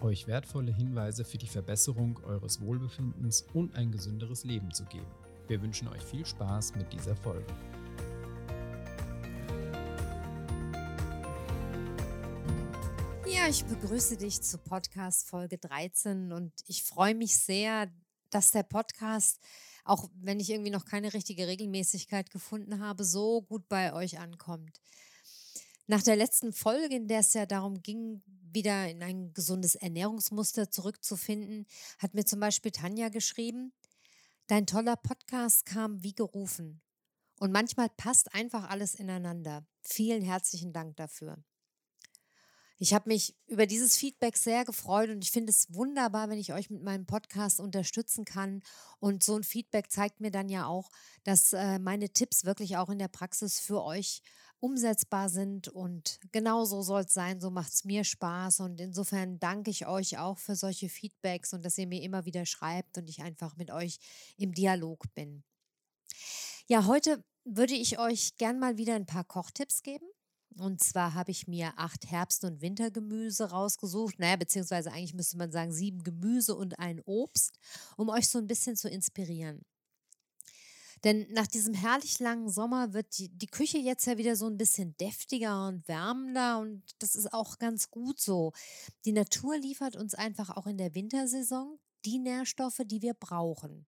euch wertvolle Hinweise für die Verbesserung eures Wohlbefindens und ein gesünderes Leben zu geben. Wir wünschen euch viel Spaß mit dieser Folge. Ja, ich begrüße dich zu Podcast Folge 13 und ich freue mich sehr, dass der Podcast, auch wenn ich irgendwie noch keine richtige Regelmäßigkeit gefunden habe, so gut bei euch ankommt. Nach der letzten Folge, in der es ja darum ging, wieder in ein gesundes Ernährungsmuster zurückzufinden, hat mir zum Beispiel Tanja geschrieben, dein toller Podcast kam wie gerufen. Und manchmal passt einfach alles ineinander. Vielen herzlichen Dank dafür. Ich habe mich über dieses Feedback sehr gefreut und ich finde es wunderbar, wenn ich euch mit meinem Podcast unterstützen kann. Und so ein Feedback zeigt mir dann ja auch, dass äh, meine Tipps wirklich auch in der Praxis für euch umsetzbar sind. Und genau so soll es sein. So macht es mir Spaß. Und insofern danke ich euch auch für solche Feedbacks und dass ihr mir immer wieder schreibt und ich einfach mit euch im Dialog bin. Ja, heute würde ich euch gern mal wieder ein paar Kochtipps geben. Und zwar habe ich mir acht Herbst- und Wintergemüse rausgesucht. Naja, beziehungsweise eigentlich müsste man sagen sieben Gemüse und ein Obst, um euch so ein bisschen zu inspirieren. Denn nach diesem herrlich langen Sommer wird die, die Küche jetzt ja wieder so ein bisschen deftiger und wärmender und das ist auch ganz gut so. Die Natur liefert uns einfach auch in der Wintersaison die Nährstoffe, die wir brauchen.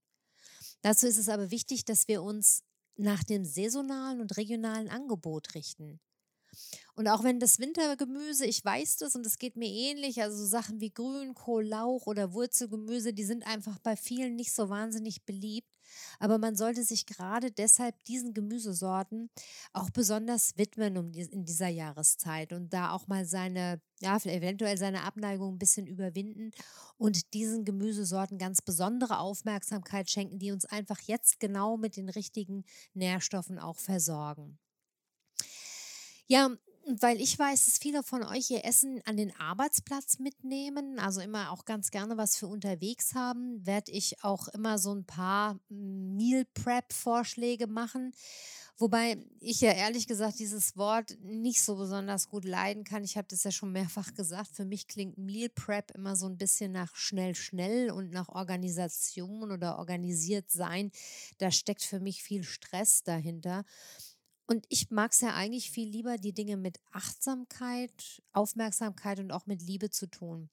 Dazu ist es aber wichtig, dass wir uns nach dem saisonalen und regionalen Angebot richten. Und auch wenn das Wintergemüse, ich weiß das und es geht mir ähnlich, also so Sachen wie Grünkohl, Lauch oder Wurzelgemüse, die sind einfach bei vielen nicht so wahnsinnig beliebt. Aber man sollte sich gerade deshalb diesen Gemüsesorten auch besonders widmen in dieser Jahreszeit und da auch mal seine, ja, eventuell seine Abneigung ein bisschen überwinden und diesen Gemüsesorten ganz besondere Aufmerksamkeit schenken, die uns einfach jetzt genau mit den richtigen Nährstoffen auch versorgen. Ja, weil ich weiß, dass viele von euch ihr Essen an den Arbeitsplatz mitnehmen, also immer auch ganz gerne was für unterwegs haben, werde ich auch immer so ein paar Meal Prep Vorschläge machen. Wobei ich ja ehrlich gesagt dieses Wort nicht so besonders gut leiden kann. Ich habe das ja schon mehrfach gesagt. Für mich klingt Meal Prep immer so ein bisschen nach schnell, schnell und nach Organisation oder organisiert sein. Da steckt für mich viel Stress dahinter. Und ich mag es ja eigentlich viel lieber, die Dinge mit Achtsamkeit, Aufmerksamkeit und auch mit Liebe zu tun.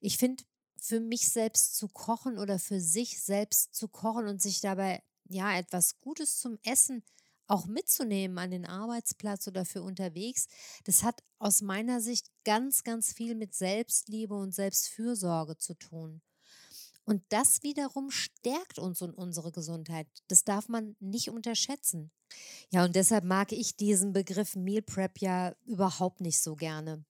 Ich finde, für mich selbst zu kochen oder für sich selbst zu kochen und sich dabei ja etwas Gutes zum Essen auch mitzunehmen an den Arbeitsplatz oder für unterwegs, das hat aus meiner Sicht ganz, ganz viel mit Selbstliebe und Selbstfürsorge zu tun. Und das wiederum stärkt uns und unsere Gesundheit. Das darf man nicht unterschätzen. Ja, und deshalb mag ich diesen Begriff Meal Prep ja überhaupt nicht so gerne.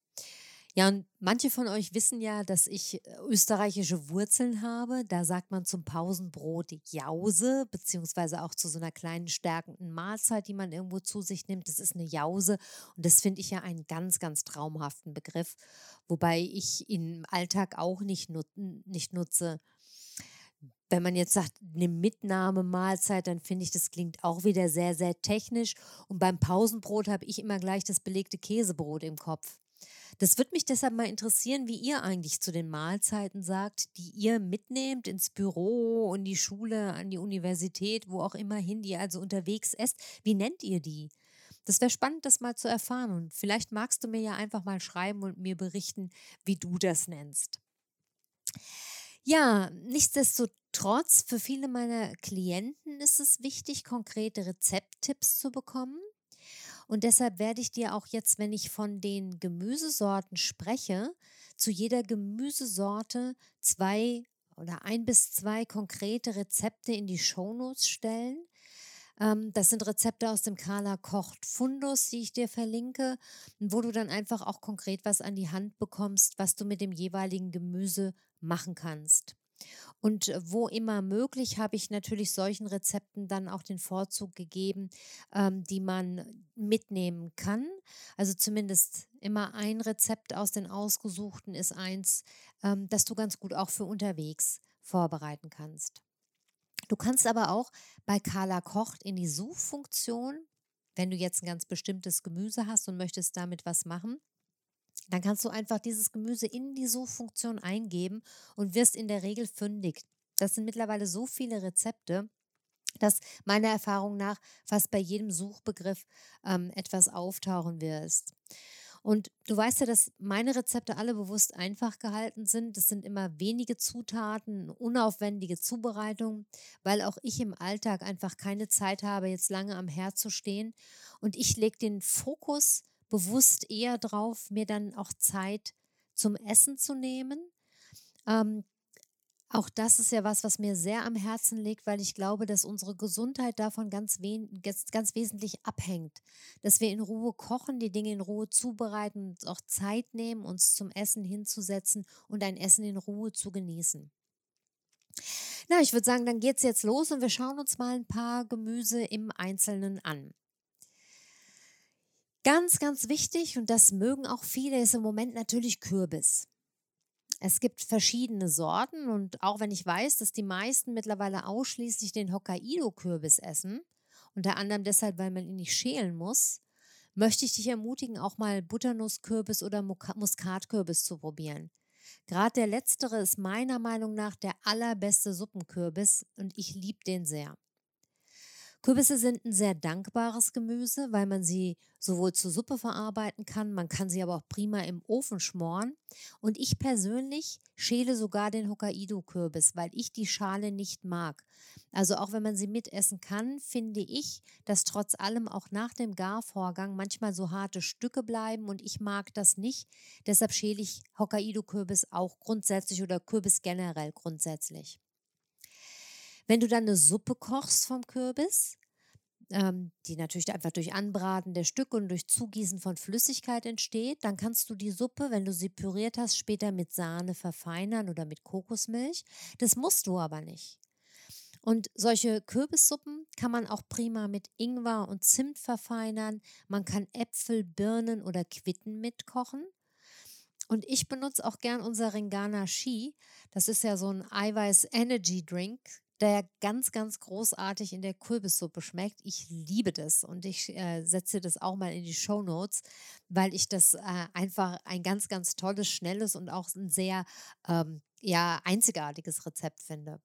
Ja, und manche von euch wissen ja, dass ich äh, österreichische Wurzeln habe. Da sagt man zum Pausenbrot Jause, beziehungsweise auch zu so einer kleinen stärkenden Mahlzeit, die man irgendwo zu sich nimmt. Das ist eine Jause. Und das finde ich ja einen ganz, ganz traumhaften Begriff, wobei ich ihn im Alltag auch nicht, nut nicht nutze. Wenn man jetzt sagt, eine Mitnahmemahlzeit, dann finde ich, das klingt auch wieder sehr, sehr technisch. Und beim Pausenbrot habe ich immer gleich das belegte Käsebrot im Kopf. Das würde mich deshalb mal interessieren, wie ihr eigentlich zu den Mahlzeiten sagt, die ihr mitnehmt ins Büro, in die Schule, an die Universität, wo auch immer hin, die ihr also unterwegs esst. Wie nennt ihr die? Das wäre spannend, das mal zu erfahren. Und vielleicht magst du mir ja einfach mal schreiben und mir berichten, wie du das nennst. Ja, nichtsdestotrotz, für viele meiner Klienten ist es wichtig, konkrete Rezepttipps zu bekommen. Und deshalb werde ich dir auch jetzt, wenn ich von den Gemüsesorten spreche, zu jeder Gemüsesorte zwei oder ein bis zwei konkrete Rezepte in die Shownotes stellen. Ähm, das sind Rezepte aus dem Carla Kocht Fundus, die ich dir verlinke, wo du dann einfach auch konkret was an die Hand bekommst, was du mit dem jeweiligen Gemüse machen kannst. Und wo immer möglich, habe ich natürlich solchen Rezepten dann auch den Vorzug gegeben, ähm, die man mitnehmen kann. Also zumindest immer ein Rezept aus den ausgesuchten ist eins, ähm, das du ganz gut auch für unterwegs vorbereiten kannst. Du kannst aber auch bei Carla Kocht in die Suchfunktion, wenn du jetzt ein ganz bestimmtes Gemüse hast und möchtest damit was machen, dann kannst du einfach dieses Gemüse in die Suchfunktion eingeben und wirst in der Regel fündig. Das sind mittlerweile so viele Rezepte, dass meiner Erfahrung nach fast bei jedem Suchbegriff ähm, etwas auftauchen wirst. Und du weißt ja, dass meine Rezepte alle bewusst einfach gehalten sind. Das sind immer wenige Zutaten, unaufwendige Zubereitungen, weil auch ich im Alltag einfach keine Zeit habe, jetzt lange am Herd zu stehen. Und ich lege den Fokus bewusst eher drauf, mir dann auch Zeit zum Essen zu nehmen. Ähm, auch das ist ja was, was mir sehr am Herzen liegt, weil ich glaube, dass unsere Gesundheit davon ganz, ganz, wesentlich abhängt. Dass wir in Ruhe kochen, die Dinge in Ruhe zubereiten, uns auch Zeit nehmen, uns zum Essen hinzusetzen und ein Essen in Ruhe zu genießen. Na, ich würde sagen, dann geht es jetzt los und wir schauen uns mal ein paar Gemüse im Einzelnen an. Ganz, ganz wichtig, und das mögen auch viele, ist im Moment natürlich Kürbis. Es gibt verschiedene Sorten und auch wenn ich weiß, dass die meisten mittlerweile ausschließlich den Hokkaido-Kürbis essen, unter anderem deshalb, weil man ihn nicht schälen muss, möchte ich dich ermutigen, auch mal Butternusskürbis oder Muskatkürbis zu probieren. Gerade der letztere ist meiner Meinung nach der allerbeste Suppenkürbis und ich liebe den sehr. Kürbisse sind ein sehr dankbares Gemüse, weil man sie sowohl zur Suppe verarbeiten kann, man kann sie aber auch prima im Ofen schmoren. Und ich persönlich schäle sogar den Hokkaido-Kürbis, weil ich die Schale nicht mag. Also auch wenn man sie mitessen kann, finde ich, dass trotz allem auch nach dem Garvorgang manchmal so harte Stücke bleiben und ich mag das nicht. Deshalb schäle ich Hokkaido-Kürbis auch grundsätzlich oder Kürbis generell grundsätzlich. Wenn du dann eine Suppe kochst vom Kürbis, ähm, die natürlich einfach durch Anbraten der Stücke und durch Zugießen von Flüssigkeit entsteht, dann kannst du die Suppe, wenn du sie püriert hast, später mit Sahne verfeinern oder mit Kokosmilch. Das musst du aber nicht. Und solche Kürbissuppen kann man auch prima mit Ingwer und Zimt verfeinern. Man kann Äpfel, Birnen oder Quitten mitkochen. Und ich benutze auch gern unser Ringana Shi. Das ist ja so ein Eiweiß-Energy-Drink der ganz, ganz großartig in der Kürbissuppe schmeckt. Ich liebe das und ich äh, setze das auch mal in die Show Notes, weil ich das äh, einfach ein ganz, ganz tolles, schnelles und auch ein sehr ähm, ja, einzigartiges Rezept finde.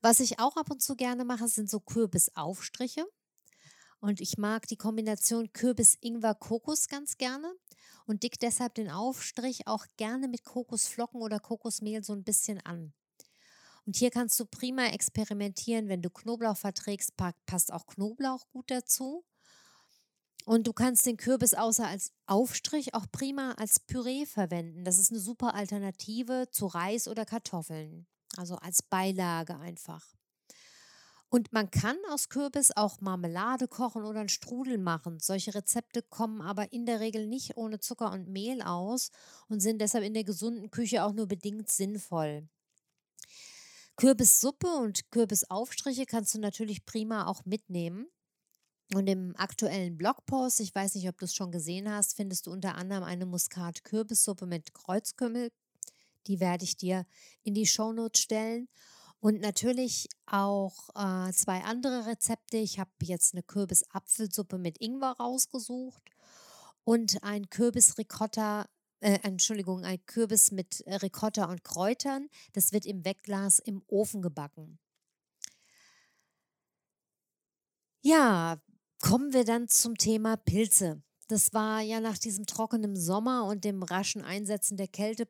Was ich auch ab und zu gerne mache, sind so Kürbisaufstriche. Und ich mag die Kombination Kürbis-Ingwer-Kokos ganz gerne und dick deshalb den Aufstrich auch gerne mit Kokosflocken oder Kokosmehl so ein bisschen an. Und hier kannst du prima experimentieren. Wenn du Knoblauch verträgst, passt auch Knoblauch gut dazu. Und du kannst den Kürbis außer als Aufstrich auch prima als Püree verwenden. Das ist eine super Alternative zu Reis oder Kartoffeln. Also als Beilage einfach. Und man kann aus Kürbis auch Marmelade kochen oder einen Strudel machen. Solche Rezepte kommen aber in der Regel nicht ohne Zucker und Mehl aus und sind deshalb in der gesunden Küche auch nur bedingt sinnvoll. Kürbissuppe und Kürbisaufstriche kannst du natürlich prima auch mitnehmen. Und im aktuellen Blogpost, ich weiß nicht, ob du es schon gesehen hast, findest du unter anderem eine Muskat-Kürbissuppe mit Kreuzkümmel. Die werde ich dir in die Shownotes stellen. Und natürlich auch äh, zwei andere Rezepte. Ich habe jetzt eine Kürbis-Apfelsuppe mit Ingwer rausgesucht und ein Kürbis-Ricotta äh, Entschuldigung, ein Kürbis mit äh, Ricotta und Kräutern. Das wird im Wegglas im Ofen gebacken. Ja, kommen wir dann zum Thema Pilze. Das war ja nach diesem trockenen Sommer und dem raschen Einsetzen der Kälte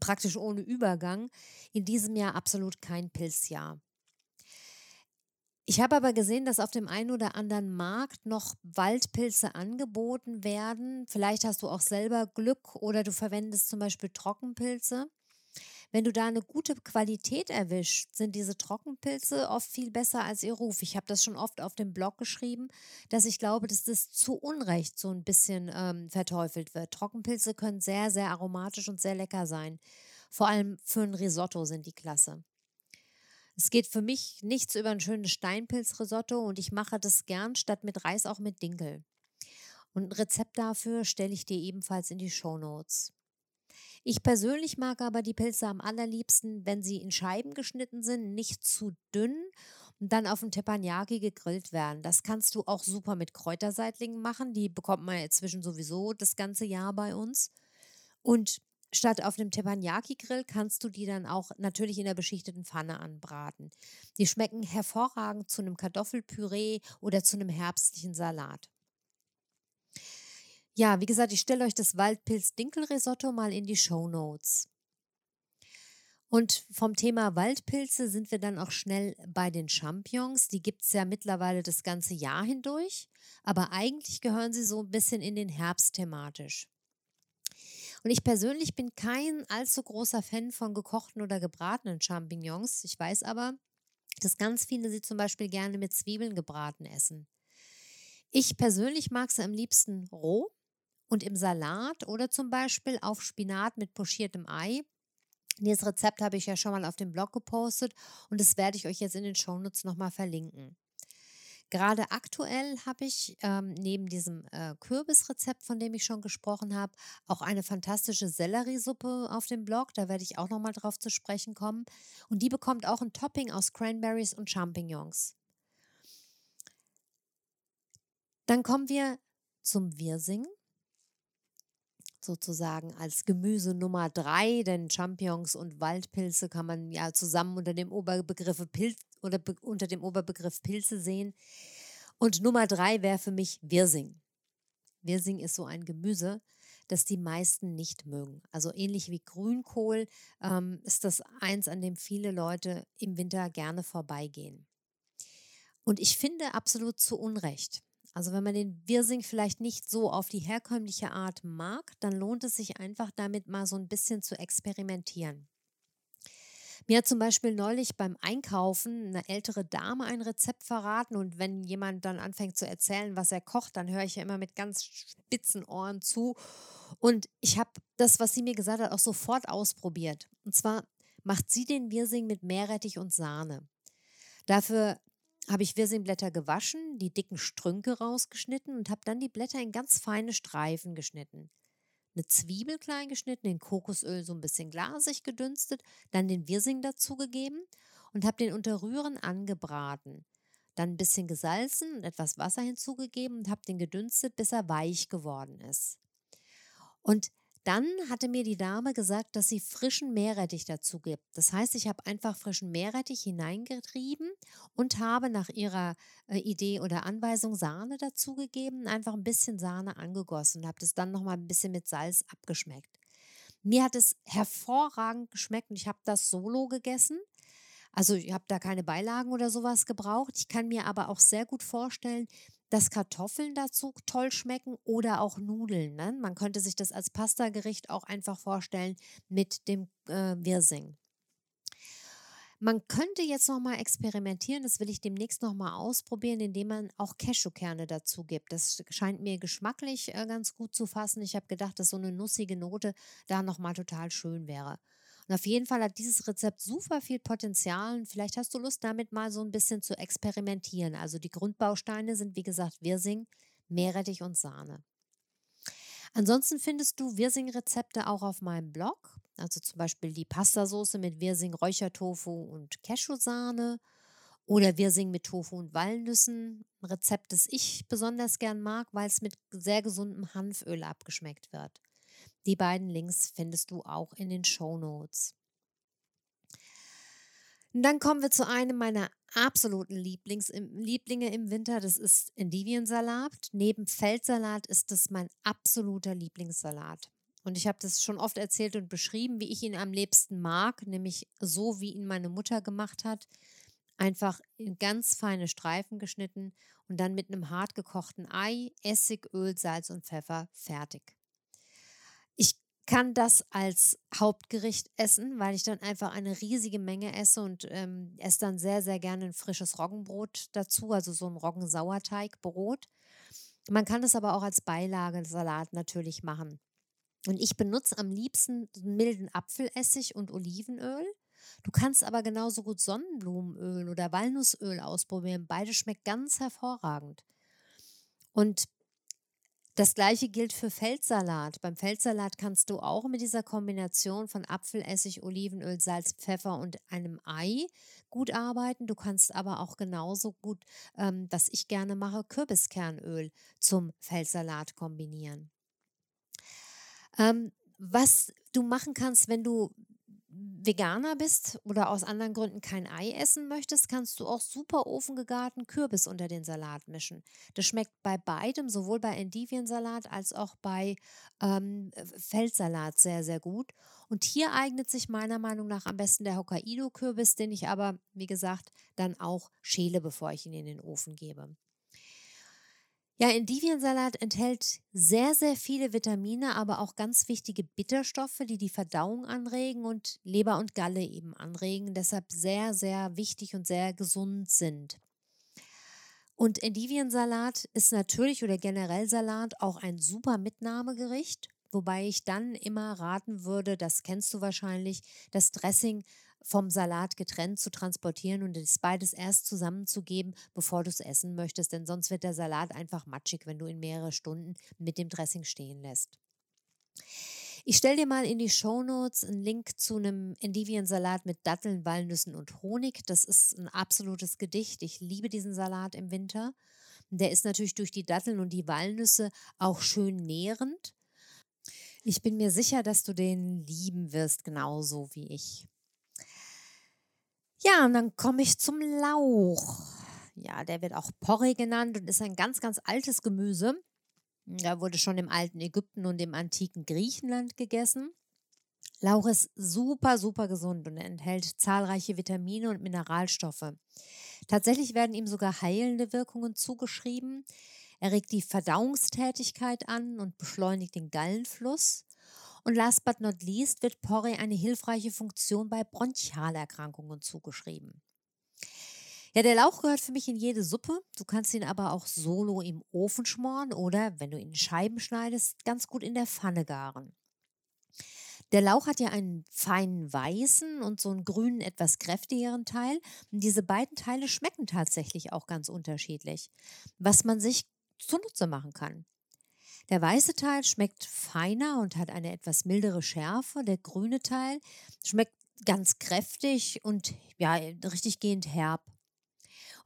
praktisch ohne Übergang in diesem Jahr absolut kein Pilzjahr. Ich habe aber gesehen, dass auf dem einen oder anderen Markt noch Waldpilze angeboten werden. Vielleicht hast du auch selber Glück oder du verwendest zum Beispiel Trockenpilze. Wenn du da eine gute Qualität erwischt, sind diese Trockenpilze oft viel besser als ihr Ruf. Ich habe das schon oft auf dem Blog geschrieben, dass ich glaube, dass das zu Unrecht so ein bisschen ähm, verteufelt wird. Trockenpilze können sehr, sehr aromatisch und sehr lecker sein. Vor allem für ein Risotto sind die klasse. Es geht für mich nichts über ein schönes Steinpilzrisotto und ich mache das gern statt mit Reis auch mit Dinkel. Und ein Rezept dafür stelle ich dir ebenfalls in die Show Notes. Ich persönlich mag aber die Pilze am allerliebsten, wenn sie in Scheiben geschnitten sind, nicht zu dünn und dann auf dem Teppanyaki gegrillt werden. Das kannst du auch super mit Kräuterseitlingen machen. Die bekommt man inzwischen sowieso das ganze Jahr bei uns. Und statt auf dem Teppanyaki-Grill kannst du die dann auch natürlich in der beschichteten Pfanne anbraten. Die schmecken hervorragend zu einem Kartoffelpüree oder zu einem herbstlichen Salat. Ja, wie gesagt, ich stelle euch das Waldpilz-Dinkel-Risotto mal in die Show Notes. Und vom Thema Waldpilze sind wir dann auch schnell bei den Champignons. Die gibt es ja mittlerweile das ganze Jahr hindurch, aber eigentlich gehören sie so ein bisschen in den Herbst thematisch. Und ich persönlich bin kein allzu großer Fan von gekochten oder gebratenen Champignons. Ich weiß aber, dass ganz viele sie zum Beispiel gerne mit Zwiebeln gebraten essen. Ich persönlich mag sie am liebsten roh und im Salat oder zum Beispiel auf Spinat mit pochiertem Ei. Dieses Rezept habe ich ja schon mal auf dem Blog gepostet und das werde ich euch jetzt in den Shownotes nochmal verlinken. Gerade aktuell habe ich ähm, neben diesem äh, Kürbisrezept, von dem ich schon gesprochen habe, auch eine fantastische Selleriesuppe auf dem Blog. Da werde ich auch nochmal drauf zu sprechen kommen. Und die bekommt auch ein Topping aus Cranberries und Champignons. Dann kommen wir zum Wirsing sozusagen als Gemüse Nummer drei, denn Champignons und Waldpilze kann man ja zusammen unter dem Oberbegriff Pilz oder unter dem Oberbegriff Pilze sehen. Und Nummer drei wäre für mich Wirsing. Wirsing ist so ein Gemüse, das die meisten nicht mögen. Also ähnlich wie Grünkohl ähm, ist das eins, an dem viele Leute im Winter gerne vorbeigehen. Und ich finde absolut zu Unrecht. Also wenn man den Wirsing vielleicht nicht so auf die herkömmliche Art mag, dann lohnt es sich einfach damit mal so ein bisschen zu experimentieren. Mir hat zum Beispiel neulich beim Einkaufen eine ältere Dame ein Rezept verraten und wenn jemand dann anfängt zu erzählen, was er kocht, dann höre ich ja immer mit ganz spitzen Ohren zu. Und ich habe das, was sie mir gesagt hat, auch sofort ausprobiert. Und zwar macht sie den Wirsing mit Meerrettich und Sahne. Dafür habe ich Wirsingblätter gewaschen, die dicken Strünke rausgeschnitten und habe dann die Blätter in ganz feine Streifen geschnitten. Eine Zwiebel klein geschnitten, in Kokosöl so ein bisschen glasig gedünstet, dann den Wirsing dazugegeben und habe den unter Rühren angebraten. Dann ein bisschen gesalzen und etwas Wasser hinzugegeben und habe den gedünstet, bis er weich geworden ist. Und dann hatte mir die Dame gesagt, dass sie frischen Meerrettich dazu gibt. Das heißt, ich habe einfach frischen Meerrettich hineingetrieben und habe nach ihrer äh, Idee oder Anweisung Sahne dazugegeben, einfach ein bisschen Sahne angegossen und habe das dann nochmal ein bisschen mit Salz abgeschmeckt. Mir hat es hervorragend geschmeckt und ich habe das solo gegessen. Also ich habe da keine Beilagen oder sowas gebraucht. Ich kann mir aber auch sehr gut vorstellen, dass Kartoffeln dazu toll schmecken oder auch Nudeln. Ne? Man könnte sich das als Pastagericht auch einfach vorstellen mit dem äh, Wirsing. Man könnte jetzt noch mal experimentieren, das will ich demnächst noch mal ausprobieren, indem man auch Cashewkerne dazu gibt. Das scheint mir geschmacklich äh, ganz gut zu fassen. Ich habe gedacht, dass so eine nussige Note da noch mal total schön wäre. Und auf jeden Fall hat dieses Rezept super viel Potenzial und vielleicht hast du Lust, damit mal so ein bisschen zu experimentieren. Also die Grundbausteine sind, wie gesagt, Wirsing, Meerrettich und Sahne. Ansonsten findest du Wirsing-Rezepte auch auf meinem Blog. Also zum Beispiel die Pastasauce mit Wirsing, Räuchertofu und Cashewsahne oder Wirsing mit Tofu und Walnüssen. Ein Rezept, das ich besonders gern mag, weil es mit sehr gesundem Hanföl abgeschmeckt wird. Die beiden Links findest du auch in den Show Notes. dann kommen wir zu einem meiner absoluten Lieblings, Lieblinge im Winter. Das ist Endiviensalat. Neben Feldsalat ist das mein absoluter Lieblingssalat. Und ich habe das schon oft erzählt und beschrieben, wie ich ihn am liebsten mag, nämlich so, wie ihn meine Mutter gemacht hat. Einfach in ganz feine Streifen geschnitten und dann mit einem hart gekochten Ei, Essig, Öl, Salz und Pfeffer fertig. Kann das als Hauptgericht essen, weil ich dann einfach eine riesige Menge esse und ähm, esse dann sehr, sehr gerne ein frisches Roggenbrot dazu, also so ein Roggensauerteigbrot. Man kann es aber auch als Beilage Salat natürlich machen. Und ich benutze am liebsten milden Apfelessig und Olivenöl. Du kannst aber genauso gut Sonnenblumenöl oder Walnussöl ausprobieren. Beide schmeckt ganz hervorragend. Und das gleiche gilt für Feldsalat. Beim Feldsalat kannst du auch mit dieser Kombination von Apfelessig, Olivenöl, Salz, Pfeffer und einem Ei gut arbeiten. Du kannst aber auch genauso gut, ähm, was ich gerne mache, Kürbiskernöl zum Feldsalat kombinieren. Ähm, was du machen kannst, wenn du Veganer bist oder aus anderen Gründen kein Ei essen möchtest, kannst du auch super ofengegarten Kürbis unter den Salat mischen. Das schmeckt bei beidem, sowohl bei Endiviensalat als auch bei ähm, Feldsalat sehr, sehr gut. Und hier eignet sich meiner Meinung nach am besten der Hokkaido-Kürbis, den ich aber, wie gesagt, dann auch schäle, bevor ich ihn in den Ofen gebe. Ja, Endiviensalat enthält sehr, sehr viele Vitamine, aber auch ganz wichtige Bitterstoffe, die die Verdauung anregen und Leber und Galle eben anregen, deshalb sehr, sehr wichtig und sehr gesund sind. Und Endiviensalat ist natürlich oder generell Salat auch ein super Mitnahmegericht, wobei ich dann immer raten würde, das kennst du wahrscheinlich, das Dressing vom Salat getrennt zu transportieren und das beides erst zusammenzugeben, bevor du es essen möchtest, denn sonst wird der Salat einfach matschig, wenn du ihn mehrere Stunden mit dem Dressing stehen lässt. Ich stelle dir mal in die Show Notes einen Link zu einem Endiviensalat mit Datteln, Walnüssen und Honig. Das ist ein absolutes Gedicht. Ich liebe diesen Salat im Winter. Der ist natürlich durch die Datteln und die Walnüsse auch schön nährend. Ich bin mir sicher, dass du den lieben wirst, genauso wie ich. Ja, und dann komme ich zum Lauch. Ja, der wird auch Porree genannt und ist ein ganz, ganz altes Gemüse. Da wurde schon im alten Ägypten und im antiken Griechenland gegessen. Lauch ist super, super gesund und enthält zahlreiche Vitamine und Mineralstoffe. Tatsächlich werden ihm sogar heilende Wirkungen zugeschrieben. Er regt die Verdauungstätigkeit an und beschleunigt den Gallenfluss. Und last but not least wird Porree eine hilfreiche Funktion bei Bronchialerkrankungen zugeschrieben. Ja, der Lauch gehört für mich in jede Suppe. Du kannst ihn aber auch solo im Ofen schmoren oder, wenn du ihn in Scheiben schneidest, ganz gut in der Pfanne garen. Der Lauch hat ja einen feinen weißen und so einen grünen, etwas kräftigeren Teil. Und diese beiden Teile schmecken tatsächlich auch ganz unterschiedlich, was man sich zunutze machen kann. Der weiße Teil schmeckt feiner und hat eine etwas mildere Schärfe. Der grüne Teil schmeckt ganz kräftig und ja, richtig gehend herb.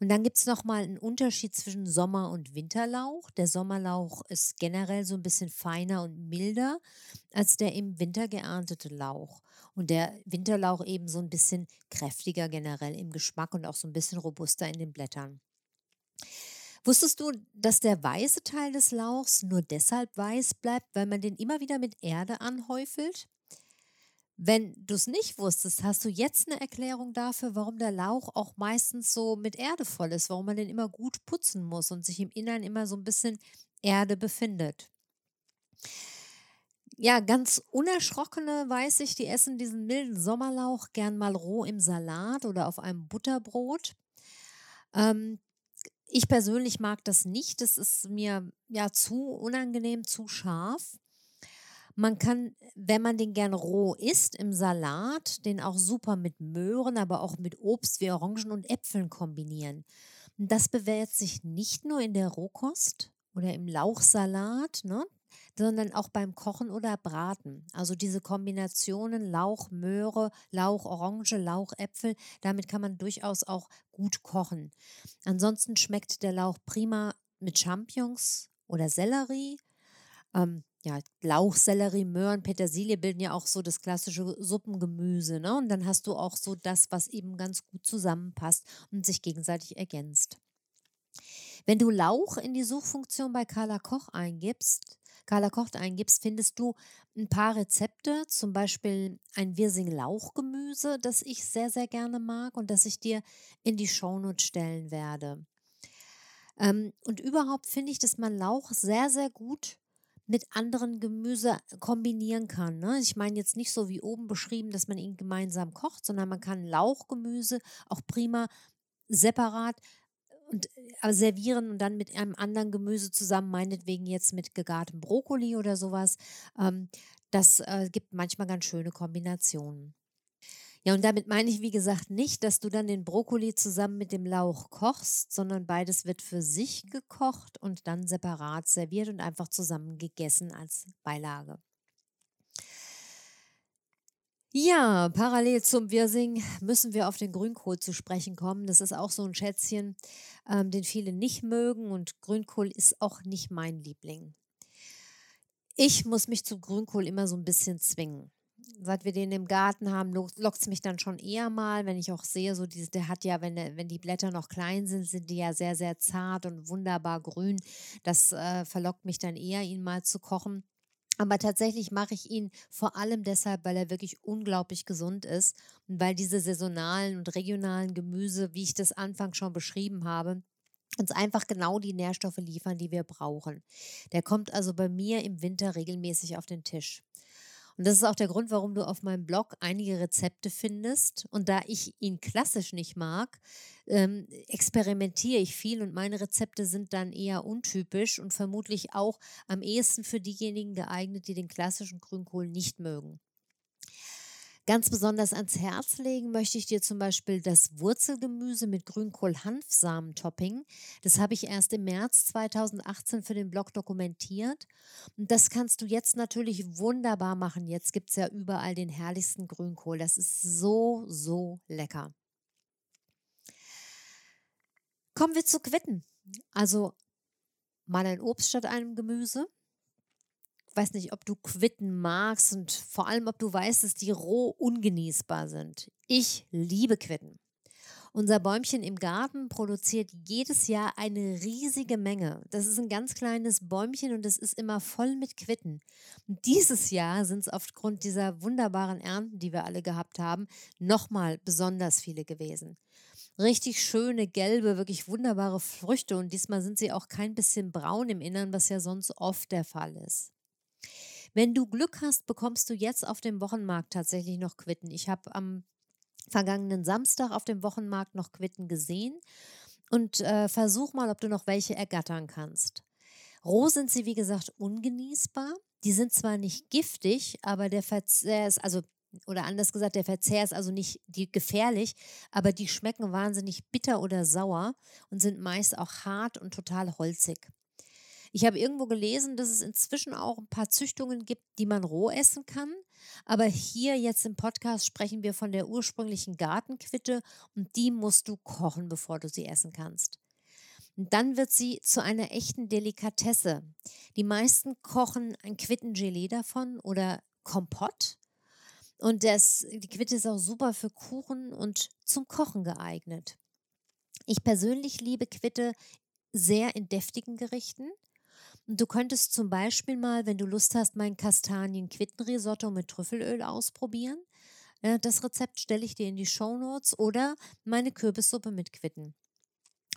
Und dann gibt es nochmal einen Unterschied zwischen Sommer- und Winterlauch. Der Sommerlauch ist generell so ein bisschen feiner und milder als der im Winter geerntete Lauch. Und der Winterlauch eben so ein bisschen kräftiger generell im Geschmack und auch so ein bisschen robuster in den Blättern. Wusstest du, dass der weiße Teil des Lauchs nur deshalb weiß bleibt, weil man den immer wieder mit Erde anhäufelt? Wenn du es nicht wusstest, hast du jetzt eine Erklärung dafür, warum der Lauch auch meistens so mit Erde voll ist, warum man den immer gut putzen muss und sich im Innern immer so ein bisschen Erde befindet. Ja, ganz unerschrockene weiß ich, die essen diesen milden Sommerlauch gern mal roh im Salat oder auf einem Butterbrot. Ähm, ich persönlich mag das nicht. Das ist mir ja zu unangenehm, zu scharf. Man kann, wenn man den gern roh isst, im Salat, den auch super mit Möhren, aber auch mit Obst wie Orangen und Äpfeln kombinieren. das bewährt sich nicht nur in der Rohkost oder im Lauchsalat, ne? Sondern auch beim Kochen oder Braten. Also diese Kombinationen Lauch, Möhre, Lauch, Orange, Lauch, Äpfel, damit kann man durchaus auch gut kochen. Ansonsten schmeckt der Lauch prima mit Champignons oder Sellerie. Ähm, ja, Lauch, Sellerie, Möhren, Petersilie bilden ja auch so das klassische Suppengemüse. Ne? Und dann hast du auch so das, was eben ganz gut zusammenpasst und sich gegenseitig ergänzt. Wenn du Lauch in die Suchfunktion bei Carla Koch eingibst, Carla Kocht eingibst, findest du ein paar Rezepte, zum Beispiel ein Wirsing-Lauchgemüse, das ich sehr, sehr gerne mag und das ich dir in die Shownote stellen werde. Ähm, und überhaupt finde ich, dass man Lauch sehr, sehr gut mit anderen Gemüse kombinieren kann. Ne? Ich meine jetzt nicht so wie oben beschrieben, dass man ihn gemeinsam kocht, sondern man kann Lauchgemüse auch prima separat und äh, servieren und dann mit einem anderen Gemüse zusammen, meinetwegen jetzt mit gegartem Brokkoli oder sowas. Ähm, Das äh, gibt manchmal ganz schöne Kombinationen. Ja, und damit meine ich, wie gesagt, nicht, dass du dann den Brokkoli zusammen mit dem Lauch kochst, sondern beides wird für sich gekocht und dann separat serviert und einfach zusammen gegessen als Beilage. Ja, parallel zum Wirsing müssen wir auf den Grünkohl zu sprechen kommen. Das ist auch so ein Schätzchen, ähm, den viele nicht mögen und Grünkohl ist auch nicht mein Liebling. Ich muss mich zu Grünkohl immer so ein bisschen zwingen. Seit wir den im Garten haben, lockt es mich dann schon eher mal, wenn ich auch sehe, so diese, der hat ja, wenn, wenn die Blätter noch klein sind, sind die ja sehr, sehr zart und wunderbar grün. Das äh, verlockt mich dann eher, ihn mal zu kochen. Aber tatsächlich mache ich ihn vor allem deshalb, weil er wirklich unglaublich gesund ist und weil diese saisonalen und regionalen Gemüse, wie ich das Anfang schon beschrieben habe, uns einfach genau die Nährstoffe liefern, die wir brauchen. Der kommt also bei mir im Winter regelmäßig auf den Tisch. Und das ist auch der Grund, warum du auf meinem Blog einige Rezepte findest. Und da ich ihn klassisch nicht mag, ähm, experimentiere ich viel und meine Rezepte sind dann eher untypisch und vermutlich auch am ehesten für diejenigen geeignet, die den klassischen Grünkohl nicht mögen. Ganz besonders ans Herz legen möchte ich dir zum Beispiel das Wurzelgemüse mit Grünkohl-Hanfsamen-Topping. Das habe ich erst im März 2018 für den Blog dokumentiert. Und das kannst du jetzt natürlich wunderbar machen. Jetzt gibt es ja überall den herrlichsten Grünkohl. Das ist so, so lecker. Kommen wir zu Quitten. Also mal ein Obst statt einem Gemüse weiß nicht, ob du Quitten magst und vor allem, ob du weißt, dass die roh ungenießbar sind. Ich liebe Quitten. Unser Bäumchen im Garten produziert jedes Jahr eine riesige Menge. Das ist ein ganz kleines Bäumchen und es ist immer voll mit Quitten. Und dieses Jahr sind es aufgrund dieser wunderbaren Ernten, die wir alle gehabt haben, nochmal besonders viele gewesen. Richtig schöne, gelbe, wirklich wunderbare Früchte und diesmal sind sie auch kein bisschen braun im Innern, was ja sonst oft der Fall ist. Wenn du Glück hast, bekommst du jetzt auf dem Wochenmarkt tatsächlich noch Quitten. Ich habe am vergangenen Samstag auf dem Wochenmarkt noch Quitten gesehen und äh, versuch mal, ob du noch welche ergattern kannst. Roh sind sie, wie gesagt, ungenießbar. Die sind zwar nicht giftig, aber der Verzehr ist, also, oder anders gesagt, der Verzehr ist also nicht die, gefährlich, aber die schmecken wahnsinnig bitter oder sauer und sind meist auch hart und total holzig. Ich habe irgendwo gelesen, dass es inzwischen auch ein paar Züchtungen gibt, die man roh essen kann. Aber hier jetzt im Podcast sprechen wir von der ursprünglichen Gartenquitte und die musst du kochen, bevor du sie essen kannst. Und dann wird sie zu einer echten Delikatesse. Die meisten kochen ein Quittengelee davon oder Kompott. Und das, die Quitte ist auch super für Kuchen und zum Kochen geeignet. Ich persönlich liebe Quitte sehr in deftigen Gerichten. Du könntest zum Beispiel mal, wenn du Lust hast, mein Kastanien-Quittenrisotto mit Trüffelöl ausprobieren. Das Rezept stelle ich dir in die Show Notes oder meine Kürbissuppe mit Quitten.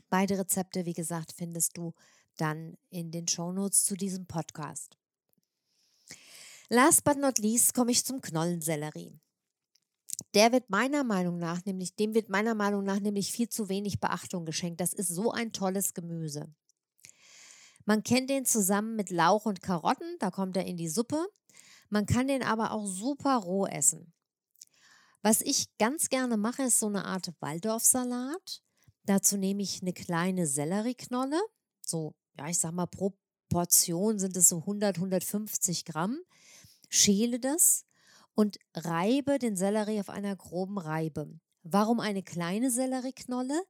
Beide Rezepte, wie gesagt, findest du dann in den Show Notes zu diesem Podcast. Last but not least komme ich zum Knollensellerie. Der wird meiner Meinung nach nämlich, dem wird meiner Meinung nach nämlich viel zu wenig Beachtung geschenkt. Das ist so ein tolles Gemüse. Man kennt den zusammen mit Lauch und Karotten, da kommt er in die Suppe. Man kann den aber auch super roh essen. Was ich ganz gerne mache, ist so eine Art Waldorfsalat. Dazu nehme ich eine kleine Sellerieknolle, so, ja, ich sag mal, pro Portion sind es so 100, 150 Gramm. Schäle das und reibe den Sellerie auf einer groben Reibe. Warum eine kleine Sellerieknolle?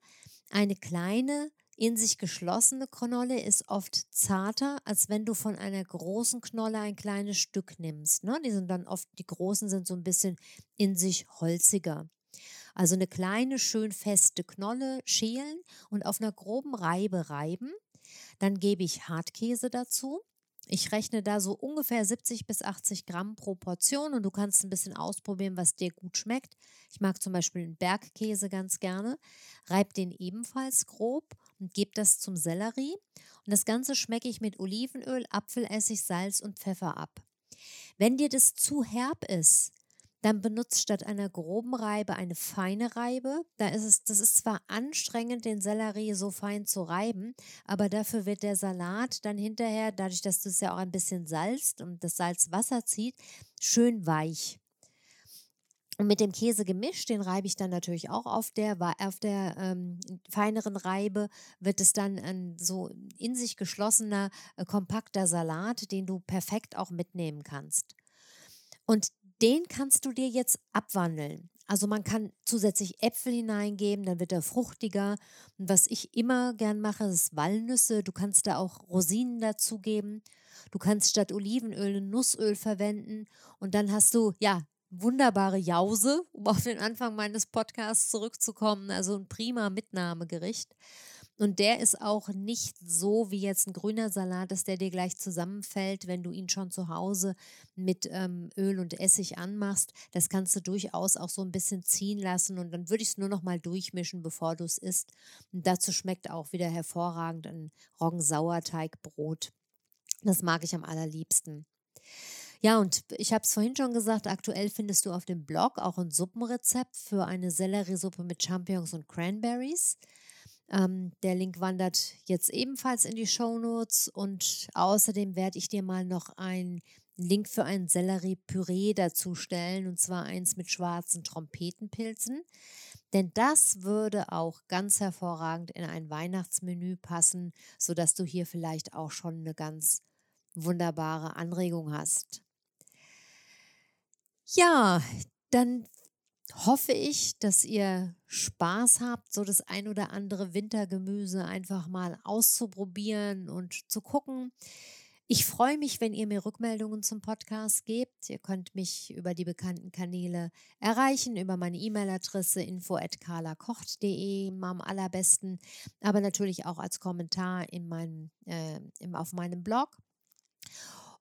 Eine kleine in sich geschlossene Knolle ist oft zarter, als wenn du von einer großen Knolle ein kleines Stück nimmst. Ne? Die sind dann oft, die großen sind so ein bisschen in sich holziger. Also eine kleine, schön feste Knolle schälen und auf einer groben Reibe reiben. Dann gebe ich Hartkäse dazu. Ich rechne da so ungefähr 70 bis 80 Gramm pro Portion und du kannst ein bisschen ausprobieren, was dir gut schmeckt. Ich mag zum Beispiel einen Bergkäse ganz gerne. Reib den ebenfalls grob und gebe das zum Sellerie. Und das Ganze schmecke ich mit Olivenöl, Apfelessig, Salz und Pfeffer ab. Wenn dir das zu herb ist, dann benutzt statt einer groben Reibe eine feine Reibe. Da ist es, das ist zwar anstrengend, den Sellerie so fein zu reiben, aber dafür wird der Salat dann hinterher, dadurch, dass du es ja auch ein bisschen salzt und das Salz Wasser zieht, schön weich. Und mit dem Käse gemischt, den reibe ich dann natürlich auch auf der, auf der ähm, feineren Reibe, wird es dann ein so in sich geschlossener, äh, kompakter Salat, den du perfekt auch mitnehmen kannst. Und den kannst du dir jetzt abwandeln. Also man kann zusätzlich Äpfel hineingeben, dann wird er fruchtiger. Und was ich immer gern mache, ist Walnüsse. Du kannst da auch Rosinen dazugeben. Du kannst statt Olivenöl Nussöl verwenden und dann hast du ja wunderbare Jause, um auf den Anfang meines Podcasts zurückzukommen. Also ein prima Mitnahmegericht. Und der ist auch nicht so wie jetzt ein grüner Salat, dass der dir gleich zusammenfällt, wenn du ihn schon zu Hause mit ähm, Öl und Essig anmachst. Das kannst du durchaus auch so ein bisschen ziehen lassen und dann würde ich es nur noch mal durchmischen, bevor du es isst. Und dazu schmeckt auch wieder hervorragend ein Roggensauerteigbrot. Das mag ich am allerliebsten. Ja, und ich habe es vorhin schon gesagt, aktuell findest du auf dem Blog auch ein Suppenrezept für eine Selleriesuppe mit Champignons und Cranberries. Ähm, der Link wandert jetzt ebenfalls in die Show Notes und außerdem werde ich dir mal noch einen Link für ein Sellerie-Püree dazu stellen und zwar eins mit schwarzen Trompetenpilzen. Denn das würde auch ganz hervorragend in ein Weihnachtsmenü passen, sodass du hier vielleicht auch schon eine ganz wunderbare Anregung hast. Ja, dann hoffe ich, dass ihr Spaß habt, so das ein oder andere Wintergemüse einfach mal auszuprobieren und zu gucken. Ich freue mich, wenn ihr mir Rückmeldungen zum Podcast gebt. Ihr könnt mich über die bekannten Kanäle erreichen, über meine E-Mail-Adresse info@carlakocht.de am allerbesten, aber natürlich auch als Kommentar in meinem, äh, auf meinem Blog.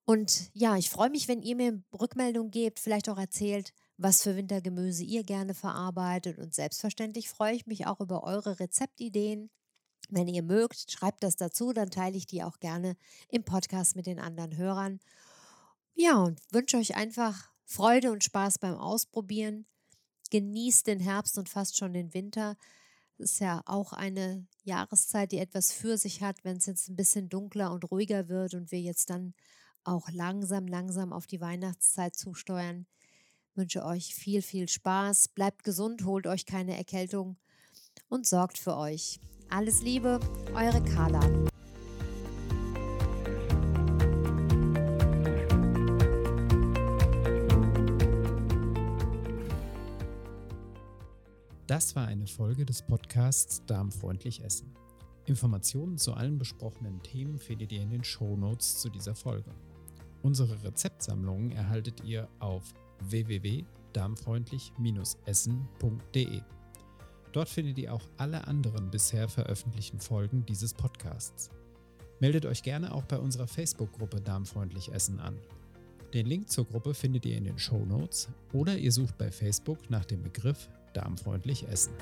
Und ja, ich freue mich, wenn ihr mir Rückmeldung gebt, vielleicht auch erzählt, was für Wintergemüse ihr gerne verarbeitet. Und selbstverständlich freue ich mich auch über eure Rezeptideen. Wenn ihr mögt, schreibt das dazu, dann teile ich die auch gerne im Podcast mit den anderen Hörern. Ja, und wünsche euch einfach Freude und Spaß beim Ausprobieren. Genießt den Herbst und fast schon den Winter. Es ist ja auch eine Jahreszeit, die etwas für sich hat, wenn es jetzt ein bisschen dunkler und ruhiger wird und wir jetzt dann auch langsam, langsam auf die Weihnachtszeit zusteuern. Wünsche euch viel, viel Spaß, bleibt gesund, holt euch keine Erkältung und sorgt für euch. Alles Liebe, eure Carla. Das war eine Folge des Podcasts Darmfreundlich Essen. Informationen zu allen besprochenen Themen findet ihr in den Show Notes zu dieser Folge. Unsere Rezeptsammlungen erhaltet ihr auf www.darmfreundlich-essen.de. Dort findet ihr auch alle anderen bisher veröffentlichten Folgen dieses Podcasts. Meldet euch gerne auch bei unserer Facebook-Gruppe Darmfreundlich Essen an. Den Link zur Gruppe findet ihr in den Show Notes oder ihr sucht bei Facebook nach dem Begriff Darmfreundlich Essen.